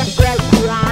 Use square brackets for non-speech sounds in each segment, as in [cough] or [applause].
grab, grab, grab.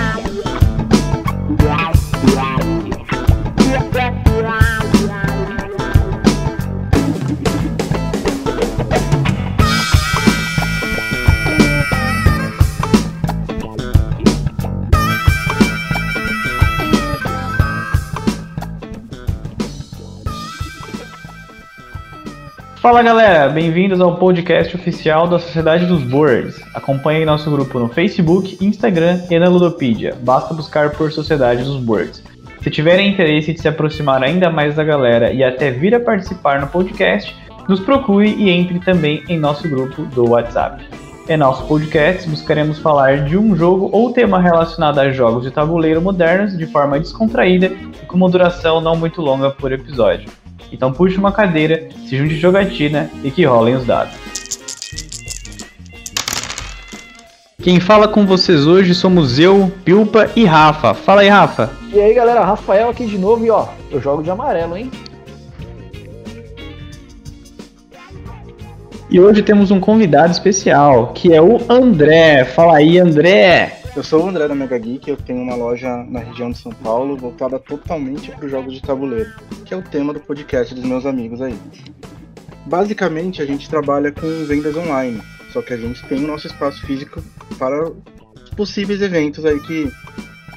Fala galera, bem-vindos ao podcast oficial da Sociedade dos Boards. Acompanhe nosso grupo no Facebook, Instagram e na Ludopedia. Basta buscar por Sociedade dos Boards. Se tiverem interesse de se aproximar ainda mais da galera e até vir a participar no podcast, nos procure e entre também em nosso grupo do WhatsApp. Em nosso podcast, buscaremos falar de um jogo ou tema relacionado a jogos de tabuleiro modernos de forma descontraída e com uma duração não muito longa por episódio. Então puxe uma cadeira, se junte de jogatina e que rolem os dados. Quem fala com vocês hoje somos eu, Pilpa e Rafa. Fala aí, Rafa. E aí, galera, Rafael aqui de novo e ó, eu jogo de amarelo, hein? E hoje temos um convidado especial, que é o André. Fala aí, André. Eu sou o André da Mega Geek, eu tenho uma loja na região de São Paulo voltada totalmente para os jogos de tabuleiro, que é o tema do podcast dos meus amigos aí. Basicamente, a gente trabalha com vendas online, só que a gente tem o nosso espaço físico para possíveis eventos aí que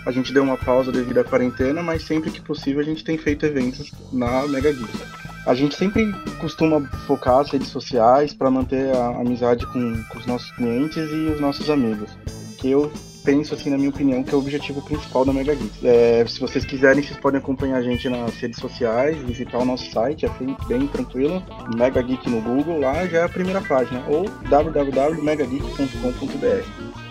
a gente deu uma pausa devido à quarentena, mas sempre que possível a gente tem feito eventos na Mega Geek. A gente sempre costuma focar as redes sociais para manter a amizade com, com os nossos clientes e os nossos amigos. Que eu penso, assim, na minha opinião, que é o objetivo principal da Mega Geek. É, se vocês quiserem, vocês podem acompanhar a gente nas redes sociais, visitar o nosso site, é bem, bem tranquilo. Mega Geek no Google, lá já é a primeira página, ou www.megageek.com.br.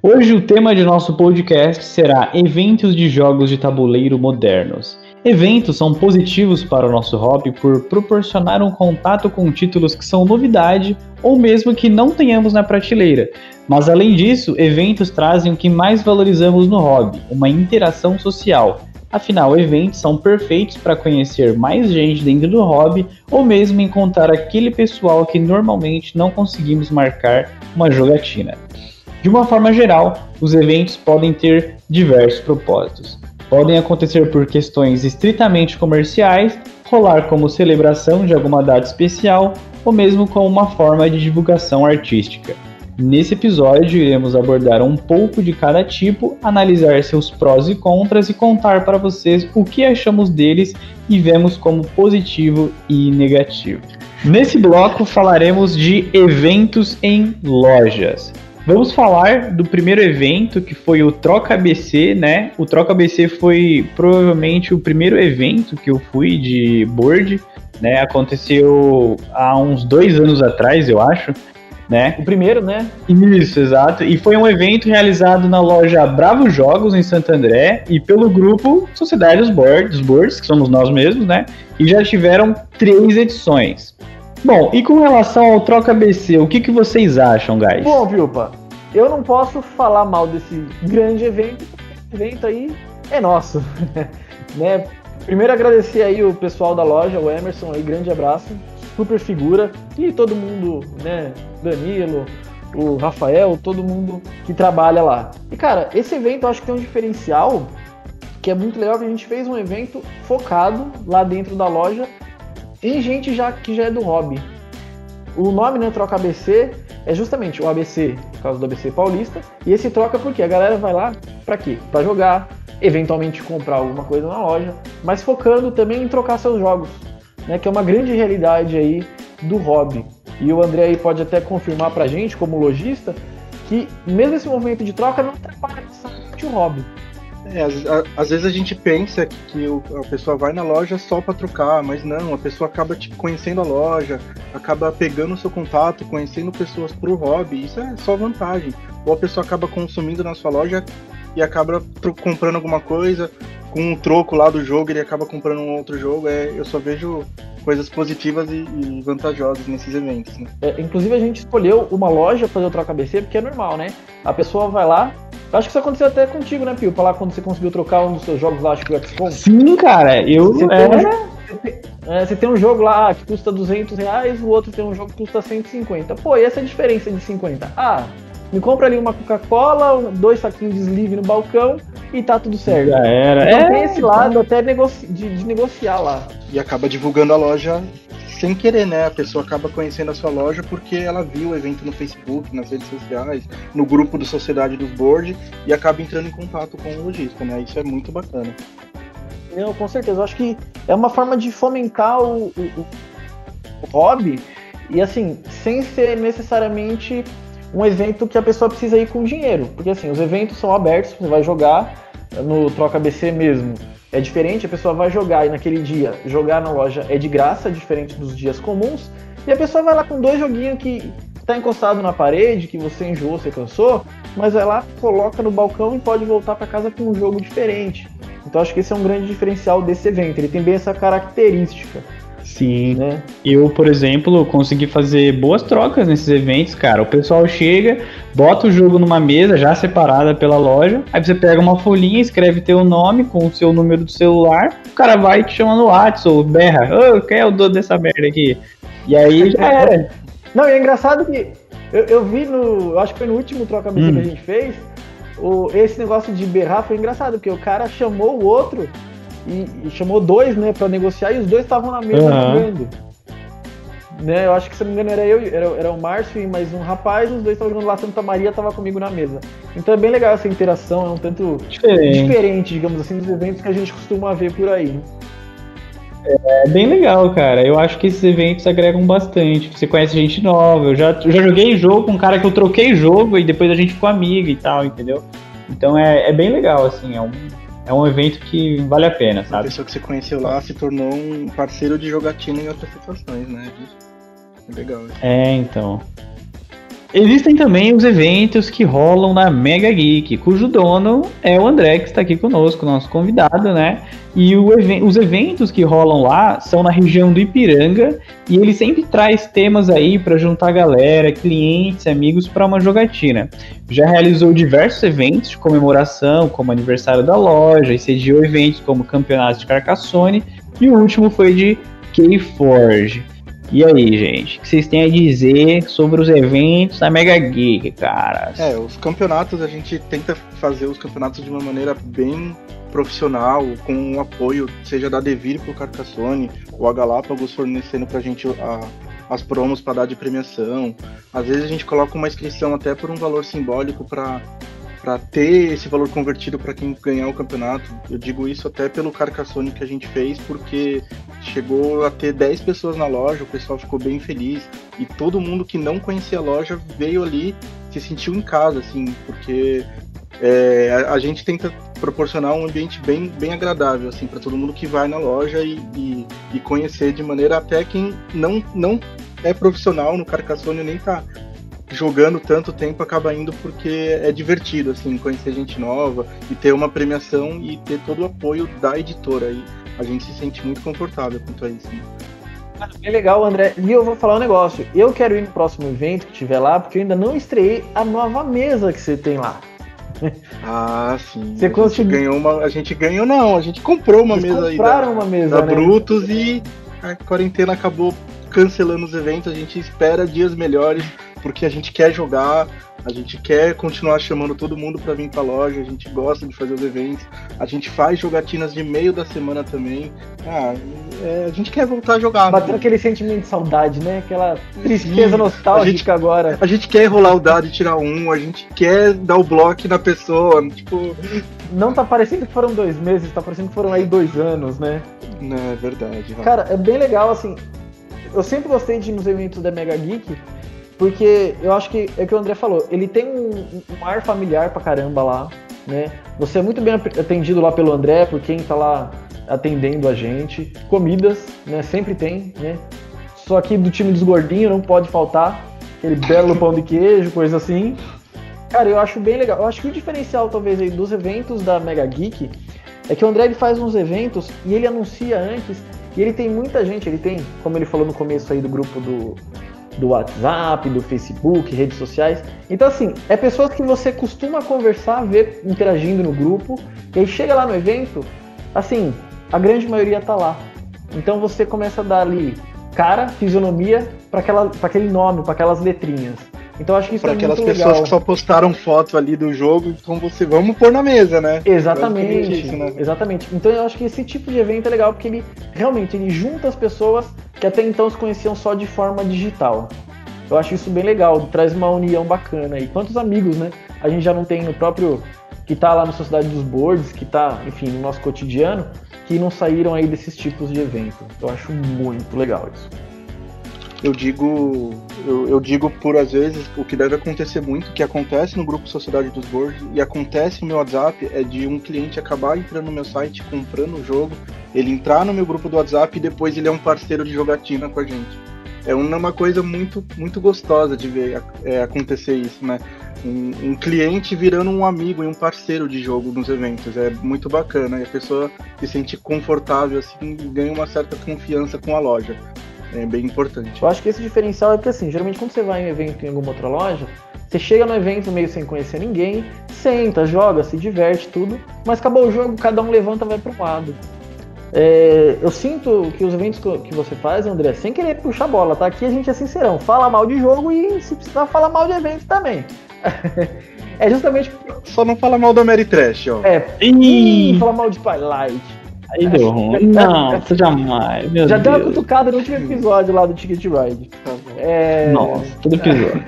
Hoje o tema de nosso podcast será eventos de jogos de tabuleiro modernos. Eventos são positivos para o nosso hobby por proporcionar um contato com títulos que são novidade ou mesmo que não tenhamos na prateleira. Mas além disso, eventos trazem o que mais valorizamos no hobby, uma interação social. Afinal, eventos são perfeitos para conhecer mais gente dentro do hobby ou mesmo encontrar aquele pessoal que normalmente não conseguimos marcar uma jogatina. De uma forma geral, os eventos podem ter diversos propósitos podem acontecer por questões estritamente comerciais, rolar como celebração de alguma data especial ou mesmo como uma forma de divulgação artística. Nesse episódio, iremos abordar um pouco de cada tipo, analisar seus prós e contras e contar para vocês o que achamos deles e vemos como positivo e negativo. Nesse bloco falaremos de eventos em lojas. Vamos falar do primeiro evento que foi o Troca ABC, né? O Troca ABC foi provavelmente o primeiro evento que eu fui de board, né? Aconteceu há uns dois anos atrás, eu acho. Né? O primeiro, né? Isso, exato. E foi um evento realizado na loja Bravo Jogos, em Santo André, e pelo grupo Sociedade dos Boards, dos Boards, que somos nós mesmos, né? E já tiveram três edições. Bom, e com relação ao Troca BC, o que, que vocês acham, guys? Bom, Vilpa, eu não posso falar mal desse grande evento, evento aí é nosso, [laughs] né? Primeiro agradecer aí o pessoal da loja, o Emerson aí, grande abraço, super figura, e todo mundo, né, Danilo, o Rafael, todo mundo que trabalha lá. E cara, esse evento eu acho que tem um diferencial que é muito legal que a gente fez um evento focado lá dentro da loja em gente já que já é do hobby. O nome, né, Troca ABC, é justamente o ABC, por causa do ABC Paulista, e esse troca porque a galera vai lá para quê? Para jogar, eventualmente comprar alguma coisa na loja, mas focando também em trocar seus jogos, né, que é uma grande realidade aí do hobby. E o André aí pode até confirmar pra gente, como lojista, que mesmo esse movimento de troca não atrapalha o hobby. É, às, às, vezes a gente pensa que, o, a pessoa vai na loja só para trocar, mas não, a pessoa acaba tipo, conhecendo a loja, acaba pegando o seu contato, conhecendo pessoas pro hobby, isso é só vantagem. Ou a pessoa acaba consumindo na sua loja e acaba comprando alguma coisa, com um troco lá do jogo, ele acaba comprando um outro jogo. É, eu só vejo coisas positivas e, e vantajosas nesses eventos. Né? É, inclusive a gente escolheu uma loja para fazer o troca ABC porque é normal, né? A pessoa vai lá, Acho que isso aconteceu até contigo, né, Pio? Pra lá quando você conseguiu trocar um dos seus jogos lá, acho que o XCOM. Sim, cara, eu você era... Tem, É, você tem um jogo lá que custa 200 reais, o outro tem um jogo que custa 150. Pô, e essa é a diferença de 50? Ah, me compra ali uma Coca-Cola, dois saquinhos de sleeve no balcão e tá tudo certo. Já era. Então é, tem esse lado até negoci de, de negociar lá. E acaba divulgando a loja sem querer, né? A pessoa acaba conhecendo a sua loja porque ela viu o evento no Facebook, nas redes sociais, no grupo do Sociedade dos Board e acaba entrando em contato com o lojista, né? Isso é muito bacana. Não, com certeza. Eu acho que é uma forma de fomentar o, o, o hobby e assim, sem ser necessariamente um evento que a pessoa precisa ir com dinheiro. Porque assim, os eventos são abertos, você vai jogar no Troca BC mesmo. É diferente, a pessoa vai jogar e naquele dia jogar na loja é de graça, diferente dos dias comuns. E a pessoa vai lá com dois joguinhos que tá encostado na parede, que você enjoou, você cansou, mas vai lá, coloca no balcão e pode voltar para casa com um jogo diferente. Então acho que esse é um grande diferencial desse evento. Ele tem bem essa característica. Sim. Né? Eu, por exemplo, consegui fazer boas trocas nesses eventos, cara. O pessoal chega, bota o jogo numa mesa já separada pela loja, aí você pega uma folhinha, escreve teu nome com o seu número do celular, o cara vai te chamando no WhatsApp ou berra, ô, oh, quem é o dono dessa merda aqui? E aí já era. Não, e é engraçado que eu, eu vi no. Eu acho que foi no último troca-mesa hum. que a gente fez. O, esse negócio de berrar foi engraçado, porque o cara chamou o outro e, e chamou dois, né, para negociar e os dois estavam na mesa uhum. jogando. Né, eu acho que se não me engano era eu, era, era o Márcio e mais um rapaz, os dois estavam jogando lá, Santa Maria estava comigo na mesa. Então é bem legal essa interação, é um tanto diferente. diferente, digamos assim, dos eventos que a gente costuma ver por aí. É bem legal, cara. Eu acho que esses eventos agregam bastante. Você conhece gente nova. Eu já, eu já joguei jogo com um cara que eu troquei jogo e depois a gente ficou amigo e tal, entendeu? Então é, é bem legal, assim. É um, é um evento que vale a pena, sabe? A pessoa que você conheceu lá se tornou um parceiro de jogatina em outras situações, né? É legal. Isso. É, então. Existem também os eventos que rolam na Mega Geek, cujo dono é o André, que está aqui conosco, nosso convidado, né? E os eventos que rolam lá são na região do Ipiranga e ele sempre traz temas aí para juntar galera, clientes, amigos para uma jogatina. Já realizou diversos eventos de comemoração, como aniversário da loja, e sediou eventos como campeonatos de Carcassonne, e o último foi de Keyforge. E aí, gente, o que vocês têm a dizer sobre os eventos da Mega Geek, cara? É, os campeonatos, a gente tenta fazer os campeonatos de uma maneira bem profissional, com o apoio, seja da Devir pro Carcassone, ou a Galápagos fornecendo pra gente a, as promos para dar de premiação. Às vezes a gente coloca uma inscrição até por um valor simbólico para para ter esse valor convertido para quem ganhar o campeonato. Eu digo isso até pelo Carcassonne que a gente fez, porque chegou a ter 10 pessoas na loja, o pessoal ficou bem feliz e todo mundo que não conhecia a loja veio ali, se sentiu em casa, assim, porque é, a, a, gente tenta proporcionar um ambiente bem, bem agradável assim para todo mundo que vai na loja e, e, e, conhecer de maneira até quem não, não é profissional no Carcassonne nem tá jogando tanto tempo acaba indo porque é divertido, assim, conhecer gente nova e ter uma premiação e ter todo o apoio da editora. E a gente se sente muito confortável quanto a isso. Né? É legal, André. E eu vou falar um negócio. Eu quero ir no próximo evento que tiver lá, porque eu ainda não estreiei a nova mesa que você tem lá. [laughs] Ah, sim. Você a conseguiu... gente ganhou uma. A gente ganhou, não, a gente comprou uma Vocês mesa aí. Compraram uma mesa, da né? Brutus e a quarentena acabou cancelando os eventos. A gente espera dias melhores porque a gente quer jogar, a gente quer continuar chamando todo mundo para vir para a loja, a gente gosta de fazer os eventos, a gente faz jogatinas de meio da semana também. Ah, é, a gente quer voltar a jogar. Batendo né? aquele sentimento de saudade, né? Aquela tristeza Sim, nostálgica a gente, agora. A gente quer rolar o dado e tirar um, a gente quer dar o bloco na pessoa, tipo. Não tá parecendo que foram dois meses, tá parecendo que foram aí dois anos, né? Não, é verdade. Cara, é bem legal, assim. Eu sempre gostei de ir nos eventos da Mega Geek, porque eu acho que é o que o André falou, ele tem um, um ar familiar pra caramba lá, né? Você é muito bem atendido lá pelo André, por quem tá lá atendendo a gente. Comidas, né? Sempre tem, né? Só que do time dos gordinhos não pode faltar aquele belo pão de queijo, coisa assim. Cara, eu acho bem legal. Eu acho que o diferencial, talvez, aí, dos eventos da Mega Geek é que o André ele faz uns eventos e ele anuncia antes. E ele tem muita gente, ele tem, como ele falou no começo aí do grupo do, do WhatsApp, do Facebook, redes sociais. Então, assim, é pessoas que você costuma conversar, ver interagindo no grupo, e aí chega lá no evento, assim, a grande maioria tá lá. Então você começa a dar ali cara, fisionomia para aquele nome, para aquelas letrinhas. Então acho que isso pra é aquelas muito pessoas legal. que só postaram foto ali do jogo, então você vamos pôr na mesa, né? Exatamente, Isso, né? exatamente. Então eu acho que esse tipo de evento é legal porque ele realmente ele junta as pessoas que até então se conheciam só de forma digital. Eu acho isso bem legal, traz uma união bacana. E quantos amigos, né? A gente já não tem no próprio que tá lá na Sociedade dos Boards, que tá, enfim, no nosso cotidiano, que não saíram aí desses tipos de evento. Eu acho muito legal isso. Eu digo, eu, eu digo por às vezes o que deve acontecer muito, que acontece no grupo Sociedade dos Boards e acontece no meu WhatsApp é de um cliente acabar entrando no meu site, comprando o jogo, ele entrar no meu grupo do WhatsApp e depois ele é um parceiro de jogatina com a gente. É uma coisa muito, muito gostosa de ver é, acontecer isso, né? Um, um, cliente virando um amigo e um parceiro de jogo nos eventos. É muito bacana. E a pessoa se sente confortável assim e ganha uma certa confiança com a loja. É bem importante. Eu acho que esse diferencial é porque assim, geralmente quando você vai em um evento em alguma outra loja, você chega no evento meio sem conhecer ninguém, senta, joga, se diverte, tudo, mas acabou o jogo, cada um levanta e vai pro lado. É, eu sinto que os eventos que você faz, André, sem querer puxar bola, tá? Aqui a gente é sincerão, fala mal de jogo e se precisar fala mal de evento também. [laughs] é justamente. Só não fala mal da Mary Trash, ó. É. Ih, fala mal de Twilight. Aí deu ruim. Não, você jamais. Meu Já Deus. deu uma cutucada no último episódio lá do Ticket Ride. É... Nossa, todo episódio.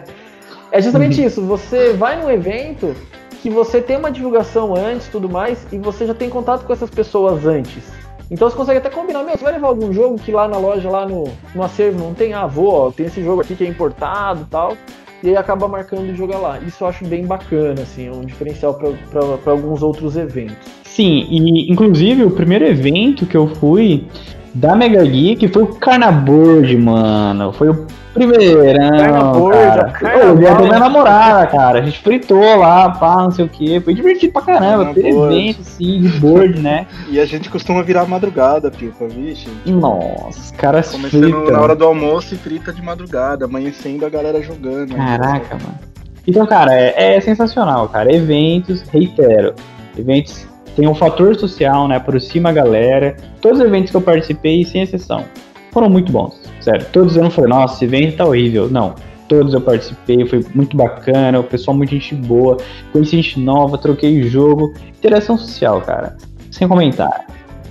[laughs] é justamente isso. Você vai num evento que você tem uma divulgação antes tudo mais e você já tem contato com essas pessoas antes. Então você consegue até combinar, meu, você vai levar algum jogo que lá na loja, lá no, no acervo não tem, ah, vou, ó, tem esse jogo aqui que é importado e tal, e aí acaba marcando e jogar lá. Isso eu acho bem bacana, assim, é um diferencial para alguns outros eventos. Sim, e inclusive o primeiro evento que eu fui da Mega Geek foi o Carnaboard, mano. Foi o primeirão, Carnaboard, cara. Carnaval. Eu ia com minha namorada, cara. A gente fritou lá, pá, não sei o que. Foi divertido pra caramba. Teve evento, sim, de board, né? [laughs] E a gente costuma virar madrugada, Pipa, vixe. Nossa, os caras Começando fritam. na hora do almoço e frita de madrugada, amanhecendo a galera jogando. né? Caraca, mano. Então, cara, é, é sensacional, cara. Eventos, reitero. Eventos tem um fator social, né? Aproxima a galera. Todos os eventos que eu participei, sem exceção, foram muito bons. Sério. Todos eu não falei, nossa, esse evento tá horrível. Não. Todos eu participei, foi muito bacana, o pessoal muito gente boa, conheci gente nova, troquei o jogo. Interação social, cara. Sem comentar.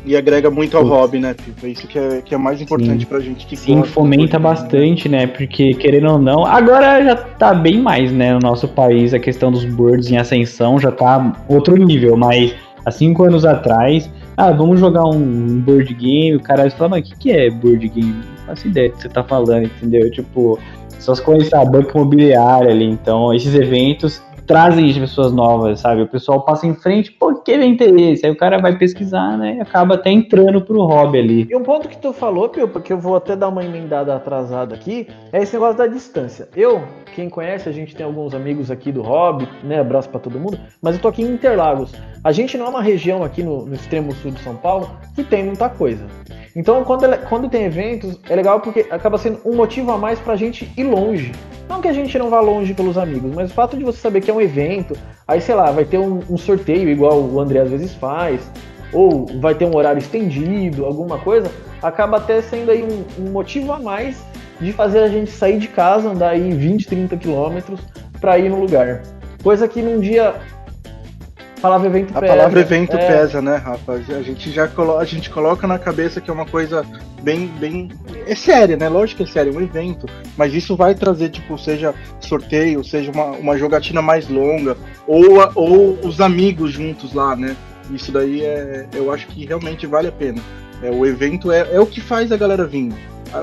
E agrega muito ao Putz. hobby, né, Pipa? Isso que é, que é mais importante Sim. pra gente que Sim, fomenta né? bastante, né? Porque, querendo ou não, agora já tá bem mais, né? No nosso país, a questão dos boards em ascensão já tá outro nível, mas há cinco anos atrás, ah, vamos jogar um board game, o cara fala, mas o que, que é board game? Não faço ideia do que você tá falando, entendeu? Tipo, se conhece a banca imobiliária ali, então esses eventos trazem as pessoas novas, sabe? O pessoal passa em frente, pô, que evento é esse? Aí o cara vai pesquisar, né? E acaba até entrando pro hobby ali. E um ponto que tu falou, Pio, porque eu vou até dar uma emendada atrasada aqui, é esse negócio da distância. Eu, quem conhece, a gente tem alguns amigos aqui do Hobby, né? Abraço pra todo mundo, mas eu tô aqui em Interlagos. A gente não é uma região aqui no, no extremo sul de São Paulo que tem muita coisa. Então, quando, ela- quando tem eventos, é legal porque acaba sendo um motivo a mais pra gente ir longe. Não que a gente não vá longe pelos amigos, mas o fato de você saber que é um evento, aí sei lá, vai ter um, um sorteio igual o André às vezes faz, ou vai ter um horário estendido, alguma coisa, acaba até sendo aí um, um motivo a mais de fazer a gente sair de casa, andar aí 20, 30 quilômetros pra ir no lugar. Coisa que num dia. Palavra evento A pesa. palavra evento É, pesa, né, Rafa? A gente já colo a gente coloca na cabeça que é uma coisa bem, bem. É séria, né? Lógico que é sério, é um evento. Mas isso vai trazer, tipo, seja sorteio, seja uma, uma jogatina mais longa, ou, a- ou os amigos juntos lá, né? Isso daí é. Eu acho que realmente vale a pena. É, o evento é, é o que faz a galera vir.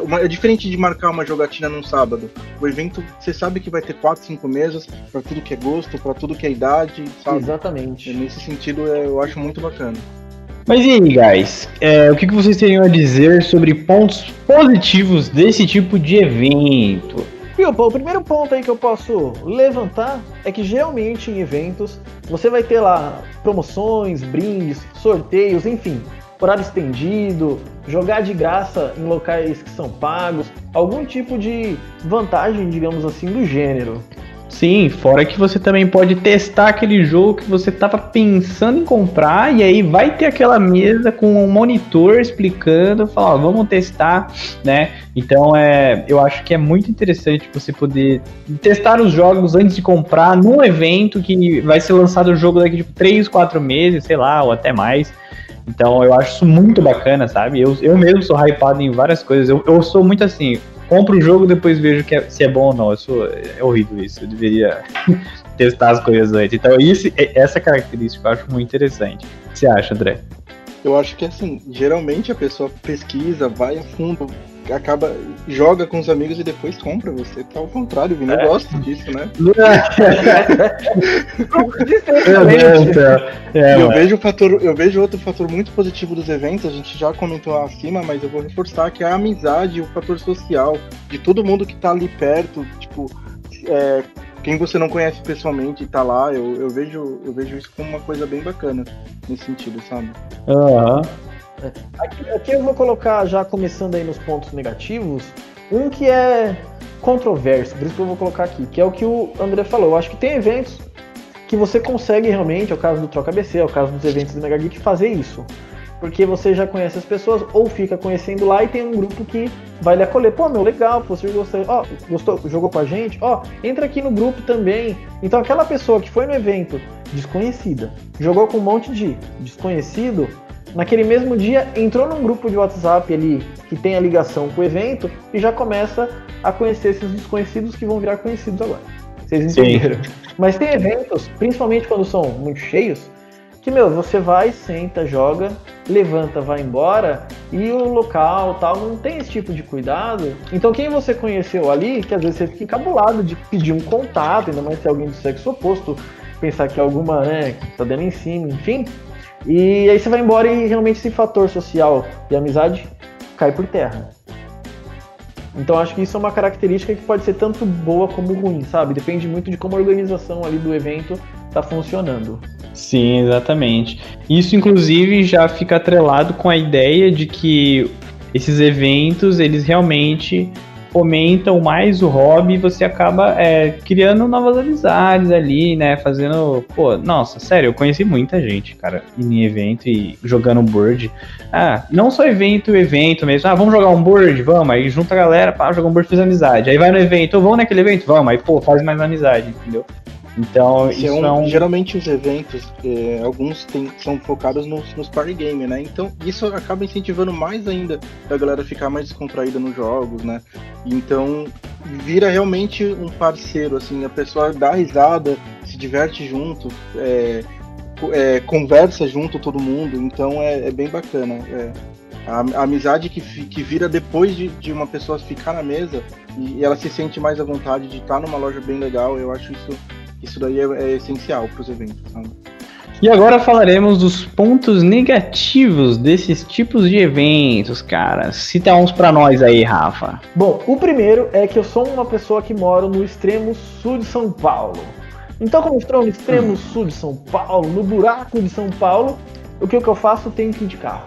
Uma- é diferente de marcar uma jogatina num sábado. O evento, você sabe que vai ter quatro, cinco mesas pra tudo que é gosto, pra tudo que é idade, sabe? E Exatamente. nesse sentido, é, eu acho muito bacana. Mas e aí, guys? É, o que que vocês teriam a dizer sobre pontos positivos desse tipo de evento? O primeiro ponto aí que eu posso levantar é que geralmente em eventos você vai ter lá promoções, brindes, sorteios, enfim, horário estendido, jogar de graça em locais que são pagos, algum tipo de vantagem, digamos assim, do gênero. Sim, fora que você também pode testar aquele jogo que você estava pensando em comprar e aí vai ter aquela mesa com um monitor explicando, falar, ó, vamos testar, né? Então é, eu acho que é muito interessante você poder testar os jogos antes de comprar num evento que vai ser lançado o jogo daqui de 3, 4 meses, sei lá, ou até mais. Então eu acho isso muito bacana, sabe? Eu, eu mesmo sou hypado em várias coisas. Eu, eu sou muito assim, compro o jogo depois vejo é, se é bom ou não. Sou, é horrível isso. Eu deveria [laughs] testar as coisas antes. Então, isso, essa característica eu acho muito interessante. O que você acha, André? Eu acho que assim, geralmente a pessoa pesquisa, vai a fundo, acaba, joga com os amigos e depois compra. Você tá ao contrário, Vini. Eu é. gosto disso, né? é, eu, vejo o fator, eu vejo outro fator muito positivo dos eventos, a gente já comentou acima, mas eu vou reforçar que é a amizade, o fator social, de todo mundo que tá ali perto, tipo, é, quem você não conhece pessoalmente e tá lá, eu, eu, vejo, eu vejo isso como uma coisa bem bacana nesse sentido, sabe? Aham. Uhum. Aqui, aqui, eu vou colocar, já começando aí nos pontos negativos, um que é controverso, por isso que eu vou colocar aqui, que é o que o André falou. Eu acho que tem eventos que você consegue realmente, é o caso do Troca ABC, é o caso dos eventos do Mega Geek, fazer isso. Porque você já conhece as pessoas, ou fica conhecendo lá e tem um grupo que vai lhe acolher. Pô, meu, legal, você gostou, ó, gostou, jogou com a gente? Ó, entra aqui no grupo também. Então aquela pessoa que foi no evento desconhecida, jogou com um monte de desconhecido, naquele mesmo dia entrou num grupo de WhatsApp ali que tem a ligação com o evento e já começa a conhecer esses desconhecidos que vão virar conhecidos agora. Vocês entenderam? Sim. Mas tem eventos, principalmente quando são muito cheios, que, meu, você vai, senta, joga, levanta, vai embora e o local tal não tem esse tipo de cuidado. Então, quem você conheceu ali, que às vezes você fica encabulado de pedir um contato, ainda mais se é alguém do sexo oposto, pensar que é alguma, né, que tá dando em cima, enfim, e aí você vai embora e realmente esse fator social e amizade cai por terra. Então acho que isso é uma característica que pode ser tanto boa como ruim, sabe? Depende muito de como a organização ali do evento está funcionando. Sim, exatamente. Isso inclusive já fica atrelado com a ideia de que esses eventos eles realmente fomentam mais o hobby e você acaba é, criando novas amizades ali, né? Fazendo. Pô, nossa, sério, eu conheci muita gente, cara, em evento e jogando board. Ah, não só evento, evento mesmo. Ah, vamos jogar um board? Vamos. Aí junta a galera, pá, jogar um board, faz amizade. Aí vai no evento, vamos naquele evento? Vamos. Aí, pô, faz mais amizade, entendeu? Então, isso, é um, é um... Geralmente os eventos, é, alguns tem, são focados nos, nos party game, né? Então isso acaba incentivando mais ainda a galera ficar mais descontraída nos jogos, né? Então vira realmente um parceiro, assim, a pessoa dá risada, se diverte junto, é, é, conversa junto todo mundo, então é, é bem bacana. É. A, a, amizade que, que vira depois de, de uma pessoa ficar na mesa e, e ela se sente mais à vontade de estar numa loja bem legal, eu acho isso isso daí é, é essencial para os eventos. E agora falaremos dos pontos negativos desses tipos de eventos, cara. Cita uns para nós aí, Rafa. Bom, o primeiro é que eu sou uma pessoa que moro no extremo sul de São Paulo. Então, como estou no extremo hum. sul de São Paulo, no buraco de São Paulo, o que, que eu faço? Eu tenho que ir de carro.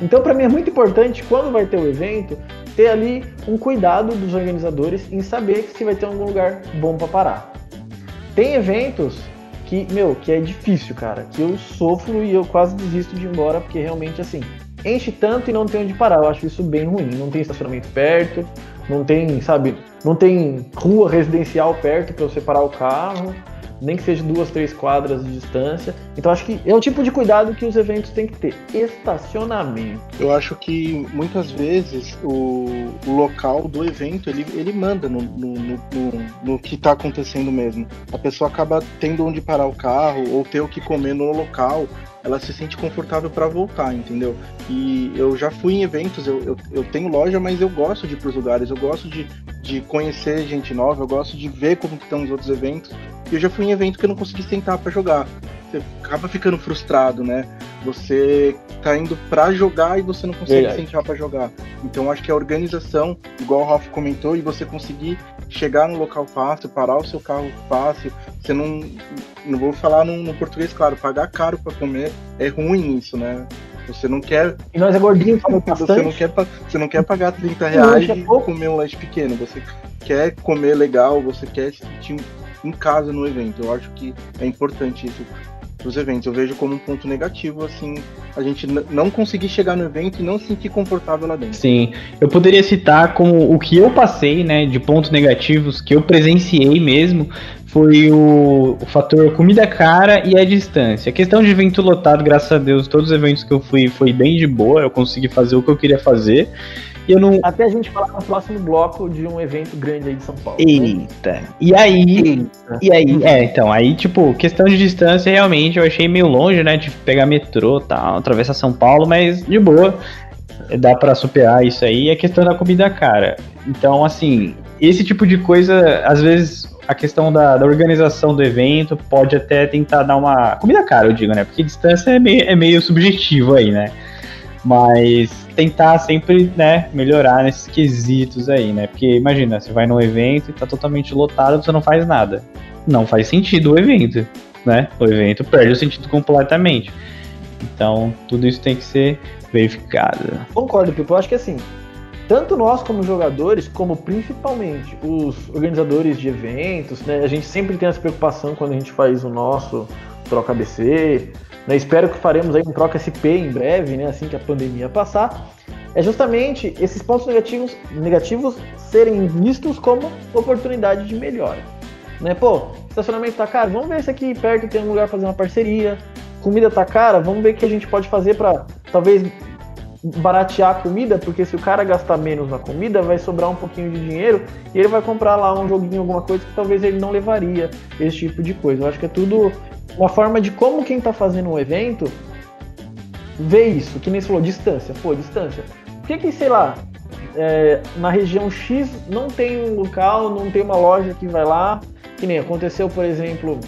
Então, para mim é muito importante, quando vai ter o evento, ter ali um cuidado dos organizadores em saber se vai ter algum lugar bom para parar. Tem eventos que, meu, que é difícil, cara, que eu sofro e eu quase desisto de ir embora, porque realmente, assim, enche tanto e não tem onde parar. Eu acho isso bem ruim. Não tem estacionamento perto, não tem, sabe, não tem rua residencial perto para você parar o carro nem que seja duas, três quadras de distância. Então acho que é o tipo de cuidado que os eventos têm que ter. Estacionamento. Eu acho que muitas vezes o, o local do evento ele, ele manda no, no, no, no que está acontecendo mesmo. A pessoa acaba tendo onde parar o carro ou ter o que comer no local ela se sente confortável para voltar, entendeu? E eu já fui em eventos, eu, eu, eu, tenho loja, mas eu gosto de ir pros lugares, eu gosto de, de conhecer gente nova, eu gosto de ver como estão os outros eventos. E eu já fui em evento que eu não consegui sentar para jogar. Você acaba ficando frustrado, né? Você tá indo para jogar e você não consegue Verdade. sentar para jogar. Então acho que a organização, igual o Ralph comentou, e você conseguir chegar no local fácil, parar o seu carro fácil, você não. Não vou falar no, no português, claro, pagar caro para comer é ruim isso, né? Você não quer. E nós é gordinho, [laughs] você não quer Você não quer pagar 30 reais e comer um lanche pequeno. Você quer comer legal, você quer se sentir em casa no evento. Eu acho que é importante isso os eventos. Eu vejo como um ponto negativo, assim, a gente não conseguir chegar no evento e não se sentir confortável lá dentro. Sim, eu poderia citar como o que eu passei, né, de pontos negativos que eu presenciei mesmo, foi o, o fator comida cara e a distância. A questão de evento lotado, graças a Deus, todos os eventos que eu fui foi bem de boa, eu consegui fazer o que eu queria fazer. Eu não... Até a gente falar no próximo bloco de um evento grande aí de São Paulo. Né? Eita. Né? E aí. Eita. E aí, é, então, aí, tipo, questão de distância, realmente, eu achei meio longe, né? De pegar metrô tal, atravessar São Paulo, mas de boa. Dá para superar isso aí. E a questão da comida cara. Então, assim, esse tipo de coisa, às vezes, a questão da, da, organização do evento pode até tentar dar uma. Comida cara, eu digo, né? Porque distância é meio, é meio subjetivo aí, né? Mas tentar sempre, né, melhorar nesses quesitos aí, né? Porque imagina, você vai num evento e tá totalmente lotado, você não faz nada. Não faz sentido o evento, né? O evento perde o sentido completamente. Então, tudo isso tem que ser verificado. Concordo, Pipo. Eu acho que assim, tanto nós como jogadores, como principalmente os organizadores de eventos, né? A gente sempre tem essa preocupação quando a gente faz o nosso troca ABC, né? Espero que faremos aí um troca SP em breve, né? assim que a pandemia passar. É justamente esses pontos negativos, negativos serem vistos como oportunidade de melhora. Né? Pô, estacionamento tá caro, vamos ver se aqui perto tem um lugar para fazer uma parceria. Comida tá cara, vamos ver o que a gente pode fazer para talvez baratear a comida, porque se o cara gastar menos na comida, vai sobrar um pouquinho de dinheiro e ele vai comprar lá um joguinho, alguma coisa que talvez ele não levaria, esse tipo de coisa. Eu acho que é tudo uma forma de como quem está fazendo um evento vê isso, que nem você falou, distância. Pô, distância. Por que, que sei lá, é, na região X não tem um local, não tem uma loja que vai lá, que nem aconteceu, por exemplo,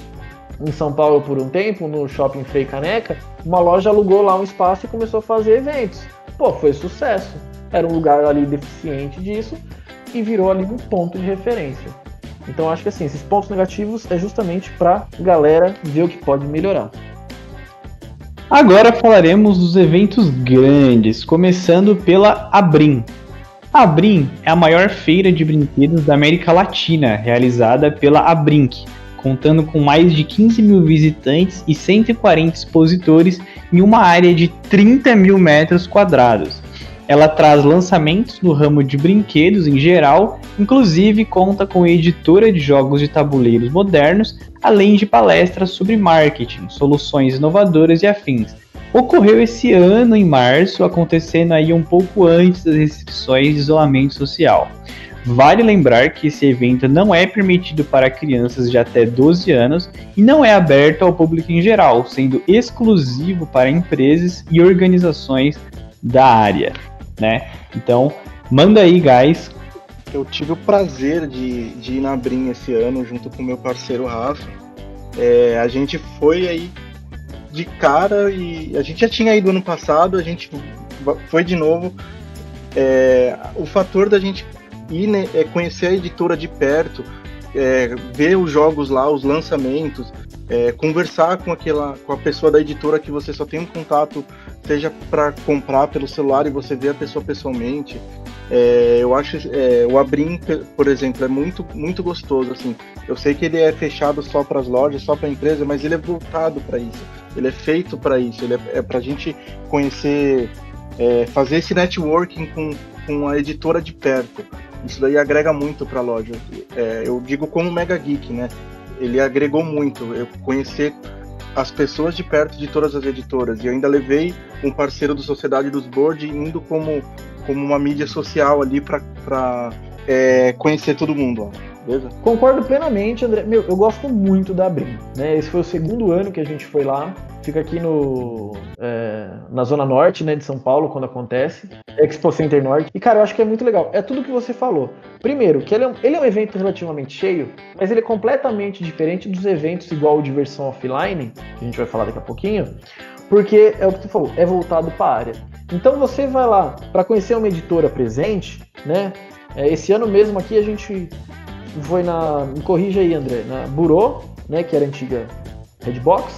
em São Paulo por um tempo, no Shopping Frei Caneca, uma loja alugou lá um espaço e começou a fazer eventos. Pô, foi sucesso. Era um lugar ali deficiente disso e virou ali um ponto de referência. Então acho que assim, esses pontos negativos é justamente para galera ver o que pode melhorar. Agora falaremos dos eventos grandes, começando pela Abrim. A Abrim é a maior feira de brinquedos da América Latina, realizada pela Abrink, contando com mais de 15 mil visitantes e 140 expositores em uma área de 30 mil metros quadrados. Ela traz lançamentos no ramo de brinquedos em geral, inclusive conta com editora de jogos de tabuleiros modernos, além de palestras sobre marketing, soluções inovadoras e afins. Ocorreu esse ano em março, acontecendo aí um pouco antes das restrições de isolamento social. Vale lembrar que esse evento não é permitido para crianças de até 12 anos e não é aberto ao público em geral, sendo exclusivo para empresas e organizações da área né? Então, manda aí, guys. Eu tive o prazer de, de ir na Brim esse ano junto com meu parceiro Rafa. É, a gente foi aí de cara e a gente já tinha ido ano passado, a gente foi de novo. É, o fator da gente ir né, é conhecer a editora de perto, é, ver os jogos lá, os lançamentos, é, conversar com aquela com a pessoa da editora que você só tem um contato seja para comprar pelo celular e você ver a pessoa pessoalmente. É, eu acho é, o Abrim, por exemplo, é muito muito gostoso. Assim, eu sei que ele é fechado só para as lojas, só para a empresa, mas ele é voltado para isso. Ele é feito para isso. Ele é, é para a gente conhecer, é, fazer esse networking com, com a editora de perto. Isso daí agrega muito para a loja. É, eu digo como Mega Geek, né? Ele agregou muito. Eu conhecer as pessoas de perto de todas as editoras. E ainda levei um parceiro do Sociedade dos Board indo como, como uma mídia social ali para é, conhecer todo mundo. Ó. Beleza? Concordo plenamente, André. Meu, eu gosto muito da Brim. Né? Esse foi o segundo ano que a gente foi lá. Fica aqui no, é, na Zona Norte né, de São Paulo, quando acontece. Expo Center Norte. E, cara, eu acho que é muito legal. É tudo que você falou. Primeiro, que ele é, um, ele é um evento relativamente cheio, mas ele é completamente diferente dos eventos igual o de versão offline, que a gente vai falar daqui a pouquinho, porque é o que tu falou, é voltado para a área. Então você vai lá para conhecer uma editora presente, né? É, esse ano mesmo aqui a gente foi na. Me corrija aí, André, na Burô, né? Que era a antiga Redbox.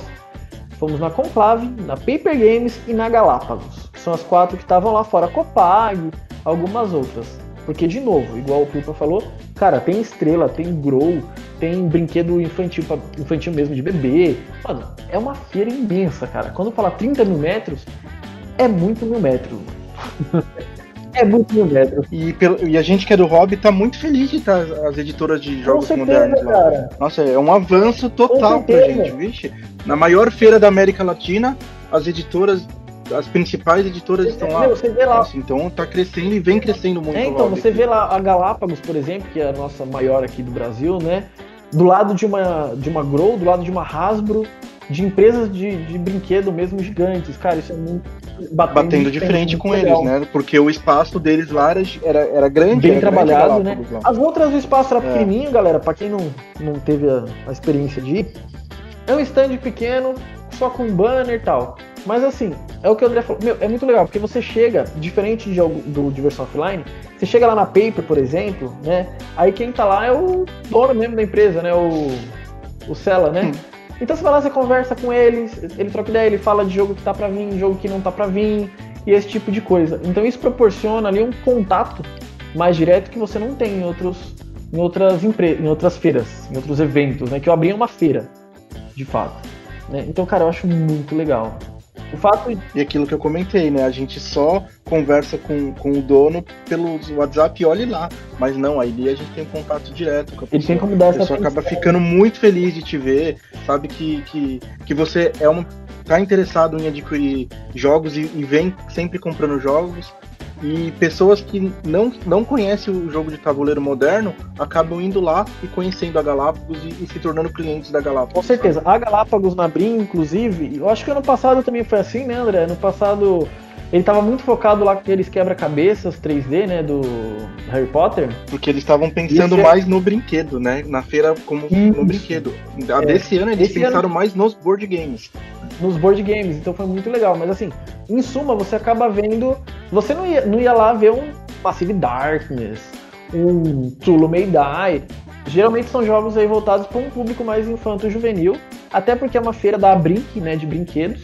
Fomos na Conclave, na Paper Games e na Galápagos. São as quatro que estavam lá fora. Copag, algumas outras. Porque, de novo, igual o Pipa falou, cara, tem estrela, tem grow, tem brinquedo infantil, infantil mesmo de bebê. Mano, é uma feira imensa, cara. Quando fala 30 mil metros, é muito mil metros. [laughs] é muito metros. E, pelo, e a gente que é do hobby tá muito feliz de estar as editoras de jogos certeza, modernos lá. Cara. Nossa, é um avanço total pra gente, vixe. Na maior feira da América Latina, as editoras as principais editoras estão lá. Você vê lá. Nossa, então tá crescendo e vem crescendo muito. É, então, você aqui. vê lá a Galápagos, por exemplo, que é a nossa maior aqui do Brasil, né? Do lado de uma, de uma Grow, do lado de uma Hasbro, de empresas de, de brinquedo mesmo gigantes. Cara, isso é muito. Batendo, batendo de frente com legal. eles, né? Porque o espaço deles lá era, era, grande. Bem era trabalhado, grande né? As outras o espaço era é. pequenininho, galera. Pra quem não, não teve a, a experiência de ir, é um stand pequeno, só com banner e tal. Mas assim, é o que o André falou. Meu, é muito legal, porque você chega, diferente de, do Diversão Offline, você chega lá na Paper, por exemplo, né? Aí quem tá lá é o dono mesmo da empresa, né? O, o Sela, né? Hum. Então você vai lá, você conversa com ele, ele troca ideia, ele fala de jogo que tá pra vir, jogo que não tá pra vir, e esse tipo de coisa. Então isso proporciona ali um contato mais direto que você não tem em outros em outras empresas, em outras feiras, em outros eventos, né? Que eu abri uma feira, de fato. Né? Então, cara, eu acho muito legal. O fato E aquilo que eu comentei, né? A gente só conversa com, com o dono pelo WhatsApp e olhe lá. Mas não, aí a gente tem um contato direto com a pessoa. Ele tem como dar essa A pessoa acaba ficando muito feliz de te ver, sabe que, que, que você é um, tá interessado em adquirir jogos e, e vem sempre comprando jogos. E pessoas que não, não conhecem o jogo de tabuleiro moderno acabam indo lá e conhecendo a Galápagos e, e se tornando clientes da Galápagos. Com certeza. Sabe? A Galápagos na Brim, inclusive, eu acho que ano passado também foi assim, né, André? Ano passado ele estava muito focado lá com aqueles quebra-cabeças 3D, né, do Harry Potter. Porque eles estavam pensando mais no brinquedo, né, na feira como Isso. no brinquedo. A é. desse ano eles Esse pensaram ano... mais nos board games. Nos board games, então foi muito legal. Mas assim, em suma, você acaba vendo. Você não ia, não ia lá ver um Passive Darkness, um Tulu Die. Geralmente são jogos aí voltados para um público mais infanto-juvenil, até porque é uma feira da Brink, né, de brinquedos.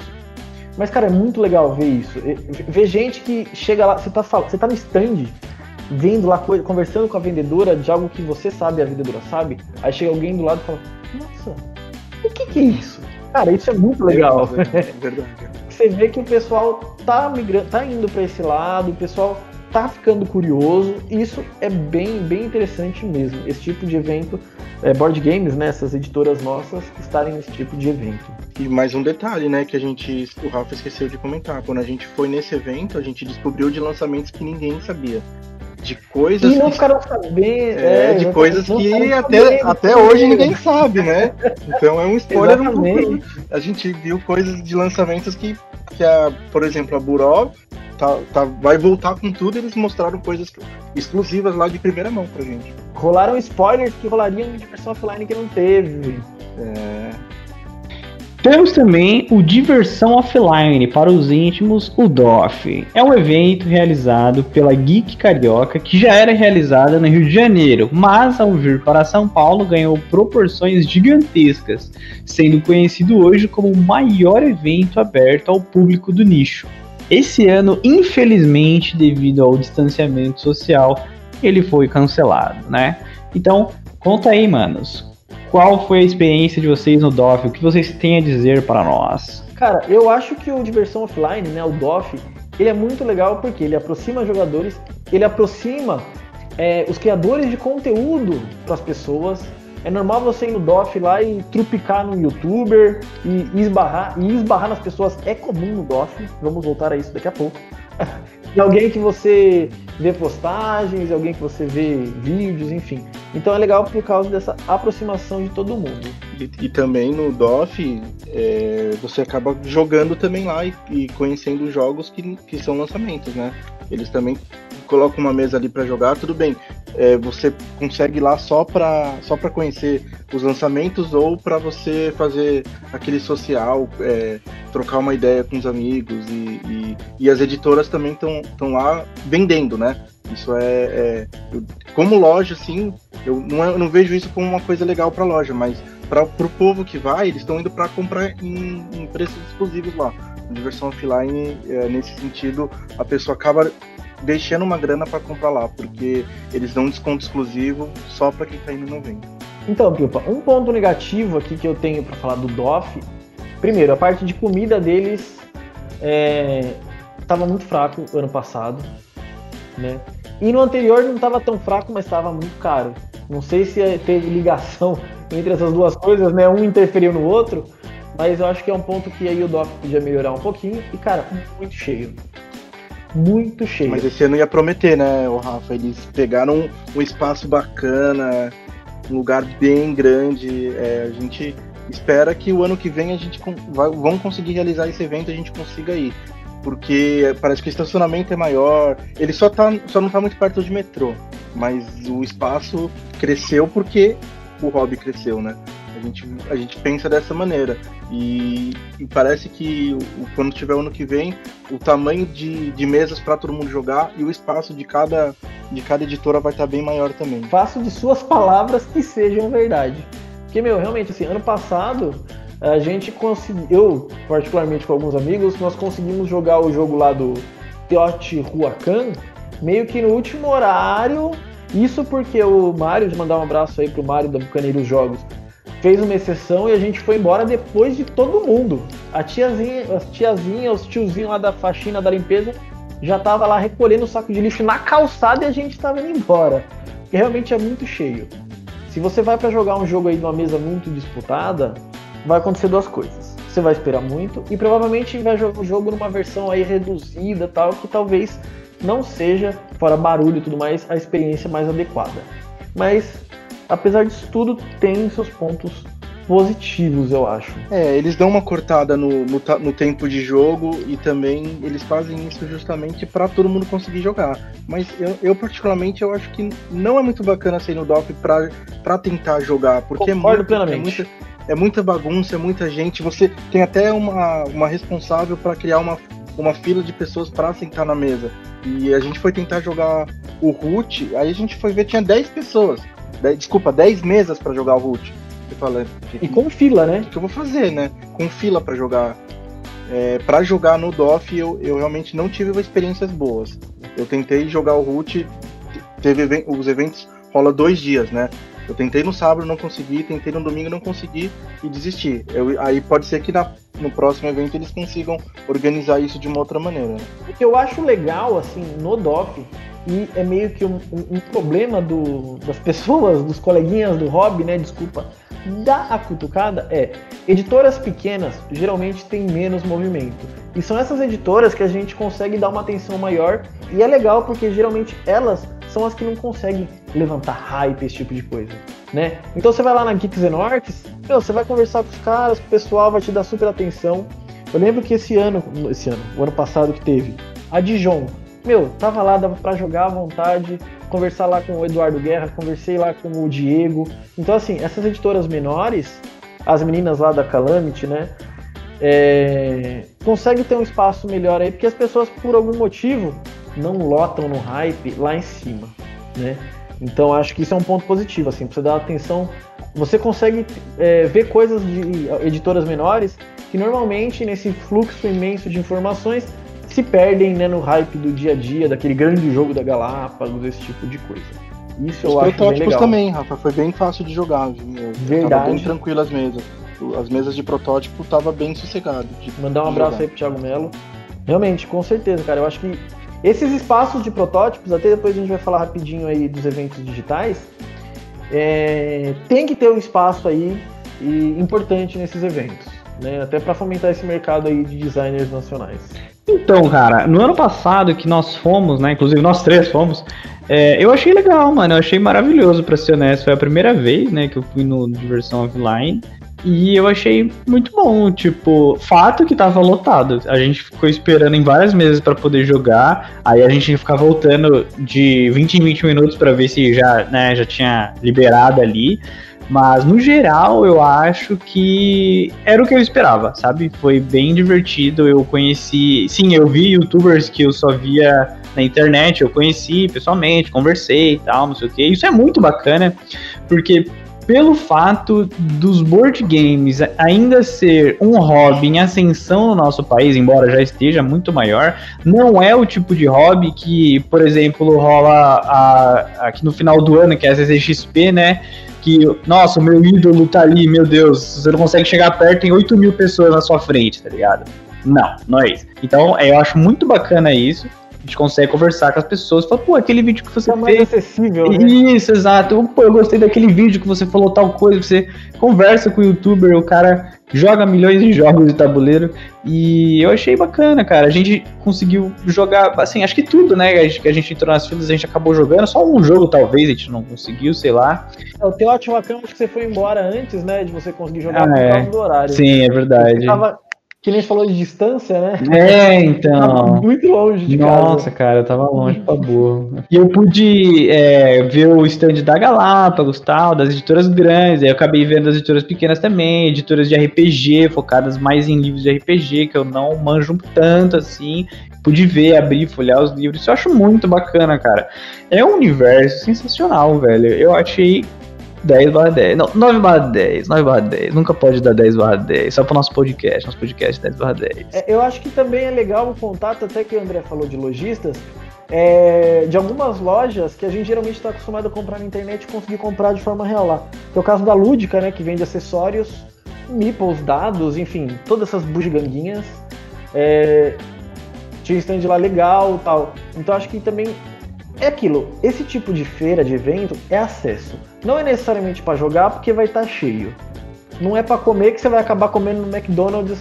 Mas, cara, é muito legal ver isso. Ver gente que chega lá, você tá, você tá no stand, vendo lá, conversando com a vendedora de algo que você sabe, a vendedora sabe. Aí chega alguém do lado e fala: Nossa, o que, que é isso? Cara, isso é muito legal. É verdade. [laughs] você vê que o pessoal tá migrando, tá indo para esse lado, o pessoal tá ficando curioso. Isso é bem, bem interessante mesmo. Esse tipo de evento é, board games, né? Essas editoras nossas estarem nesse tipo de evento. E mais um detalhe, né, que a gente, o Rafa esqueceu de comentar. Quando a gente foi nesse evento, a gente descobriu de lançamentos que ninguém sabia. De coisas. E não ficaram sabendo. É, é, de coisas que até, até hoje ninguém sabe, né? Então é um spoiler um pouco. A gente viu coisas de lançamentos que, que a, por exemplo, a Burov tá, tá, vai voltar com tudo, eles mostraram coisas exclusivas lá de primeira mão pra gente. Rolaram spoilers que rolariam de versão offline que não teve. É. Temos também o Diversão Offline para os íntimos, o DOF. É um evento realizado pela Geek Carioca que já era realizada no Rio de Janeiro, mas ao vir para São Paulo ganhou proporções gigantescas, sendo conhecido hoje como o maior evento aberto ao público do nicho. Esse ano, infelizmente, devido ao distanciamento social, ele foi cancelado, né? Então, conta aí, manos. Qual foi a experiência de vocês no DOF? O que vocês têm a dizer para nós? Cara, eu acho que o Diversão Offline, né, o DOF, ele é muito legal porque ele aproxima jogadores, ele aproxima é, os criadores de conteúdo para as pessoas, é normal você ir no DOF lá e trupicar no youtuber e esbarrar, e esbarrar nas pessoas é comum no DOF, vamos voltar a isso daqui a pouco. E alguém que você vê postagens, alguém que você vê vídeos, enfim. Então é legal por causa dessa aproximação de todo mundo. E, e também no DOF é, você acaba jogando também lá e, e conhecendo jogos que, que são lançamentos, né? Eles também colocam uma mesa ali para jogar, tudo bem. É, você consegue ir lá só para só para conhecer os lançamentos ou para você fazer aquele social, é, trocar uma ideia com os amigos e, e, e as editoras também estão lá vendendo, né? Isso é, é eu, como loja, assim, eu não, eu não, vejo isso como uma coisa legal para loja, mas para o povo que vai, eles estão indo para comprar em, em, preços exclusivos lá. Diversão offline, é, nesse sentido, a pessoa acaba deixando uma grana para comprar lá, porque eles dão desconto exclusivo só para quem está indo no evento. Então, Pilpa, um ponto negativo aqui que eu tenho para falar do DOF, primeiro, a parte de comida deles estava é, muito fraco ano passado, né? E no anterior não estava tão fraco, mas estava muito caro. Não sei se teve ligação [laughs] entre essas duas coisas, né? Um interferiu no outro, mas eu acho que é um ponto que aí o DOF podia melhorar um pouquinho. E, cara, muito cheio. Muito cheio. Mas esse ano ia prometer, né, o Rafa? Eles pegaram um, espaço bacana, um lugar bem grande. É, a gente espera que o ano que vem a gente vai, vão conseguir realizar esse evento a gente consiga ir. Porque parece que o estacionamento é maior. Ele só, tá, só não está muito perto de metrô. Mas o espaço cresceu porque o hobby cresceu, né? A gente, a gente pensa dessa maneira. E, e parece que o, quando tiver ano que vem, o tamanho de, de mesas para todo mundo jogar e o espaço de cada, de cada editora vai estar tá bem maior também. Faço de suas palavras que sejam verdade. Porque, meu, realmente, assim, ano passado a gente conseguiu, eu, particularmente com alguns amigos, nós conseguimos jogar o jogo lá do Teotihuacan meio que no último horário. Isso porque o Mário, de mandar um abraço aí pro Mário da Bucaneiros Jogos, fez uma exceção e a gente foi embora depois de todo mundo. A tiazinha, as tiazinha, os tiozinhos lá da faxina da limpeza já tava lá recolhendo o saco de lixo na calçada e a gente tava indo embora. Porque realmente é muito cheio. Se você vai para jogar um jogo aí numa mesa muito disputada, vai acontecer duas coisas. Você vai esperar muito e provavelmente vai jogar o jogo numa versão aí reduzida, tal, que talvez não seja, fora barulho e tudo mais, a experiência mais adequada. Mas apesar disso tudo, tem seus pontos positivos, eu acho. É, eles dão uma cortada no, no, no tempo de jogo e também eles fazem isso justamente para todo mundo conseguir jogar. Mas eu, eu, particularmente, eu acho que não é muito bacana ser no DOF para tentar jogar, porque é, muito, plenamente. é muita, é muita bagunça, é muita gente. Você tem até uma, uma responsável para criar uma, uma fila de pessoas para sentar na mesa. E a gente foi tentar jogar o root, aí a gente foi ver tinha 10 pessoas desculpa, 10 mesas para jogar o Root. Falando, e com fila, né? O que eu vou fazer, né? Com fila para jogar. É, para jogar no DOF, eu, eu realmente não tive experiências boas. Eu tentei jogar o Root, teve os eventos rola dois dias, né? Eu tentei no sábado, não consegui, tentei no domingo, não consegui e desisti. Eu, aí pode ser que na, no próximo evento eles consigam organizar isso de uma outra maneira. Né? O que eu acho legal, assim, no DOF, e é meio que um, um, um, problema do, das pessoas, dos coleguinhas do hobby, né? Desculpa, da a cutucada é editoras pequenas geralmente têm menos movimento. E são essas editoras que a gente consegue dar uma atenção maior e é legal porque geralmente elas são as que não conseguem levantar hype, esse tipo de coisa, né? Então você vai lá na Geeks and Orcs, meu, você vai conversar com os caras, o pessoal vai te dar super atenção. Eu lembro que esse ano, esse ano, o ano passado que teve, a Dijon, meu, tava lá, dava pra jogar à vontade, conversar lá com o Eduardo Guerra, conversei lá com o Diego. Então, assim, essas editoras menores, as meninas lá da Calamity, né? É, consegue ter um espaço melhor aí, porque as pessoas, por algum motivo, não lotam no hype lá em cima, né? Então acho que isso é um ponto positivo, assim, pra você dar atenção. Você consegue é, ver coisas de editoras menores que normalmente nesse fluxo imenso de informações se perdem né, no hype do dia a dia, daquele grande jogo da Galápagos, esse tipo de coisa. Isso Os eu acho bem legal. também, Rafa, foi bem fácil de jogar. Viu? Verdade. Bem tranquilo as mesas. As mesas de protótipo tava bem sossegado. Mandar um abraço jogar. aí pro Thiago Melo. Realmente, com certeza, cara. Eu acho que esses espaços de protótipos, até depois a gente vai falar rapidinho aí dos eventos digitais, é, tem que ter um espaço aí e, importante nesses eventos, né? Até para fomentar esse mercado aí de designers nacionais. Então, cara, no ano passado que nós fomos, né? Inclusive nós três fomos, é, eu achei legal, mano. Eu achei maravilhoso, pra ser honesto. Foi a primeira vez, né, que eu fui no Diversão Offline. E eu achei muito bom, tipo, fato que tava lotado. A gente ficou esperando em várias mesas para poder jogar. Aí a gente ia ficar voltando de 20 em 20 minutos para ver se já, né, já tinha liberado ali. Mas no geral, eu acho que era o que eu esperava, sabe? Foi bem divertido. Eu conheci. Sim, eu vi youtubers que eu só via na internet, eu conheci pessoalmente, conversei e tal, não sei o que. Isso é muito bacana, porque pelo fato dos board games ainda ser um hobby em ascensão no nosso país, embora já esteja muito maior, não é o tipo de hobby que, por exemplo, rola aqui no final do ano, que é a CCXP, né? Que, nossa, o meu ídolo tá ali, meu Deus, você não consegue chegar perto, tem 8 mil pessoas na sua frente, tá ligado? Não, não é isso. Então, eu acho muito bacana isso a gente consegue conversar com as pessoas. Fala, pô, aquele vídeo que você é mais fez. acessível, né? Isso, exato. Pô, eu gostei daquele vídeo que você falou tal coisa. Você conversa com o youtuber, o cara joga milhões de jogos de tabuleiro. E eu achei bacana, cara. A gente conseguiu jogar, assim, acho que tudo, né? Que a gente entrou nas filas, a gente acabou jogando. Só um jogo, talvez, a gente não conseguiu, sei lá. É, o Teotihuacan, acho que você foi embora antes, né? De você conseguir jogar ah, por é. causa do horário. Sim, é verdade. Você tava que nem falou de distância, né? É, então. Tava muito longe de Nossa, casa. Nossa, cara, eu tava longe pra boa. E eu pude é, ver o stand da Galápagos tal, das editoras grandes. Aí eu acabei vendo as editoras pequenas também, editoras de RPG, focadas mais em livros de RPG, que eu não manjo tanto assim. Pude ver, abrir, folhear os livros. Isso eu acho muito bacana, cara. É um universo sensacional, velho. Eu achei 10 barra 10. Não, 9 barra 10. 9 barra 10. Nunca pode dar 10 barra 10. Só pro nosso podcast. Nosso podcast 10 barra 10. É, eu acho que também é legal o contato, até que o André falou de lojistas, é, de algumas lojas que a gente geralmente está acostumado a comprar na internet e conseguir comprar de forma real lá. Que é o caso da Lúdica, né? Que vende acessórios, meeples, dados, enfim, todas essas bugiganguinhas. É, tinha stand lá legal tal. Então acho que também é aquilo. Esse tipo de feira, de evento, é acesso. Não é necessariamente para jogar porque vai estar tá cheio. Não é para comer que você vai acabar comendo no McDonald's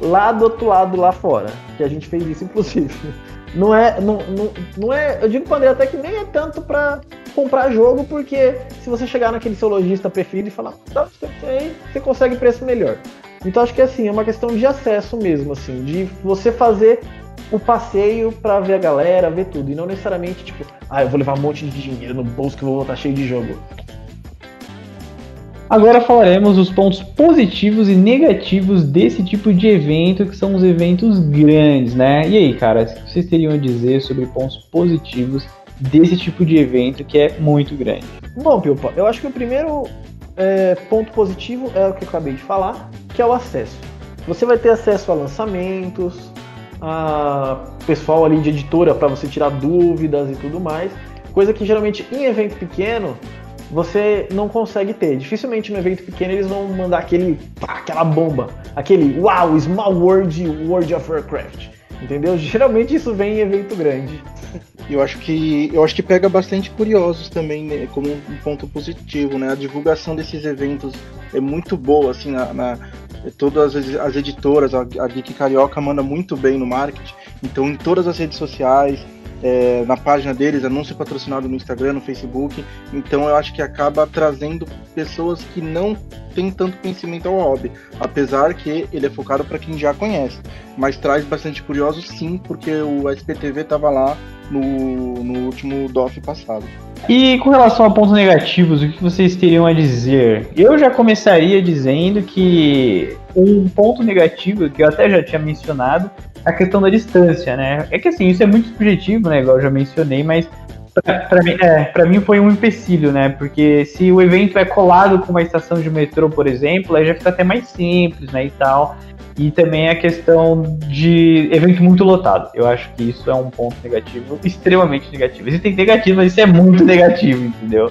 lá do outro lado, lá fora. Que a gente fez isso, inclusive. [laughs] Não é, não, não, não é. Eu digo para André até que nem é tanto para comprar jogo, porque se você chegar naquele seu lojista preferido e falar, tá, você consegue preço melhor. Então acho que assim, é uma questão de acesso mesmo, assim, de você fazer o passeio para ver a galera, ver tudo. E não necessariamente, tipo, ah, eu vou levar um monte de dinheiro no bolso que eu vou estar cheio de jogo. Agora falaremos os pontos positivos e negativos desse tipo de evento, que são os eventos grandes, né? E aí, cara, o que vocês teriam a dizer sobre pontos positivos desse tipo de evento que é muito grande? Bom, Pilpa, eu acho que o primeiro é, ponto positivo é o que eu acabei de falar, que é o acesso. Você vai ter acesso a lançamentos, a pessoal ali de editora para você tirar dúvidas e tudo mais. Coisa que geralmente em evento pequeno você não consegue ter. Dificilmente no evento pequeno eles vão mandar aquele pá, aquela bomba, aquele wow, Small World World of Warcraft. Entendeu? Geralmente isso vem em evento grande. Eu acho que eu acho que pega bastante curiosos também né, como um ponto positivo, né? A divulgação desses eventos é muito boa assim na, na todas as, as editoras, a, a Geek Carioca manda muito bem no marketing. Então, em todas as redes sociais, é, na página deles, anúncio patrocinado no Instagram, no Facebook. Então, eu acho que acaba trazendo pessoas que não têm tanto conhecimento ao hobby, apesar que ele é focado para quem já conhece. Mas traz bastante curiosos, sim, porque o SPTV estava lá no, no último DOF passado. E com relação a pontos negativos, o que vocês teriam a dizer? Eu já começaria dizendo que um ponto negativo, que eu até já tinha mencionado, a questão da distância, né? É que assim, isso é muito subjetivo, né? Igual eu já mencionei, mas para mim, é, mim foi um empecilho, né? Porque se o evento é colado com uma estação de metrô, por exemplo, aí já fica até mais simples, né? E tal. E também a questão de evento muito lotado. Eu acho que isso é um ponto negativo, extremamente negativo. Existem negativos, mas isso é muito [laughs] negativo, entendeu?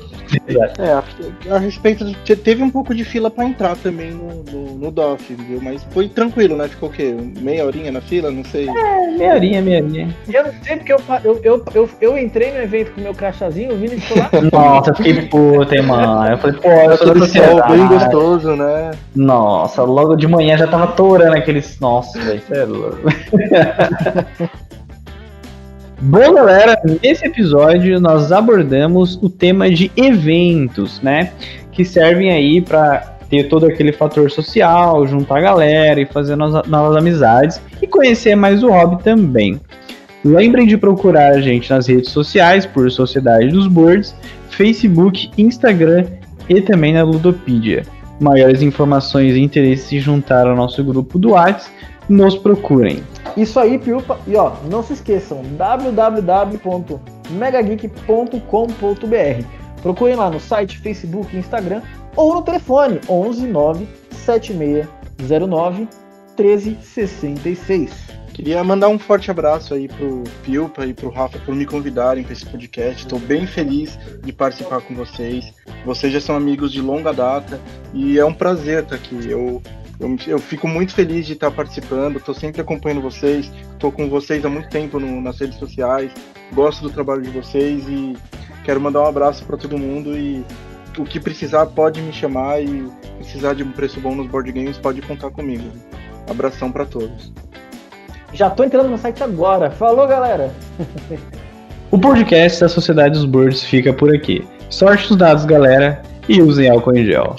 É, a, respeito. De, teve um pouco de fila para entrar também no, no, no DOF, viu? Mas foi tranquilo, né? Ficou o quê? Meia horinha na fila? Não sei. É, meia horinha, meia horinha. E eu não sei porque eu, eu, eu, eu, eu entrei no evento com meu crachazinho, o Vini ficou lá. [laughs] Nossa, fiquei puta, hein, mano. Eu falei, pô, eu sou do céu. bem gostoso, né? Nossa, logo de manhã já tava torando aqueles. Nossa, velho, isso é louco. [laughs] Bom, galera, nesse episódio nós abordamos o tema de eventos, né? Que servem aí para ter todo aquele fator social, juntar a galera e fazer novas, novas amizades e conhecer mais o hobby também. Lembrem de procurar a gente nas redes sociais por Sociedade dos Boards, Facebook, Instagram e também na Ludopedia. Maiores informações e interesses se juntar ao nosso grupo do WhatsApp, nos procurem. Isso aí, Piupa. E ó, não se esqueçam, www.megageek.com.br. Procurem lá no site, Facebook, Instagram ou no telefone 11 9 7609 1366. Queria mandar um forte abraço aí pro Pilpa e pro Rafa por me convidarem para esse podcast. Estou bem feliz de participar com vocês. Vocês já são amigos de longa data e é um prazer estar aqui. Eu, eu, eu fico muito feliz de estar participando, estou sempre acompanhando vocês, estou com vocês há muito tempo no, nas redes sociais, gosto do trabalho de vocês e quero mandar um abraço para todo mundo e o que precisar pode me chamar e precisar de um preço bom nos board games pode contar comigo. Abração para todos. Já tô entrando no site agora. Falou, galera! [laughs] o podcast da Sociedade dos Birds fica por aqui. Sorte nos dados, galera, e usem álcool em gel.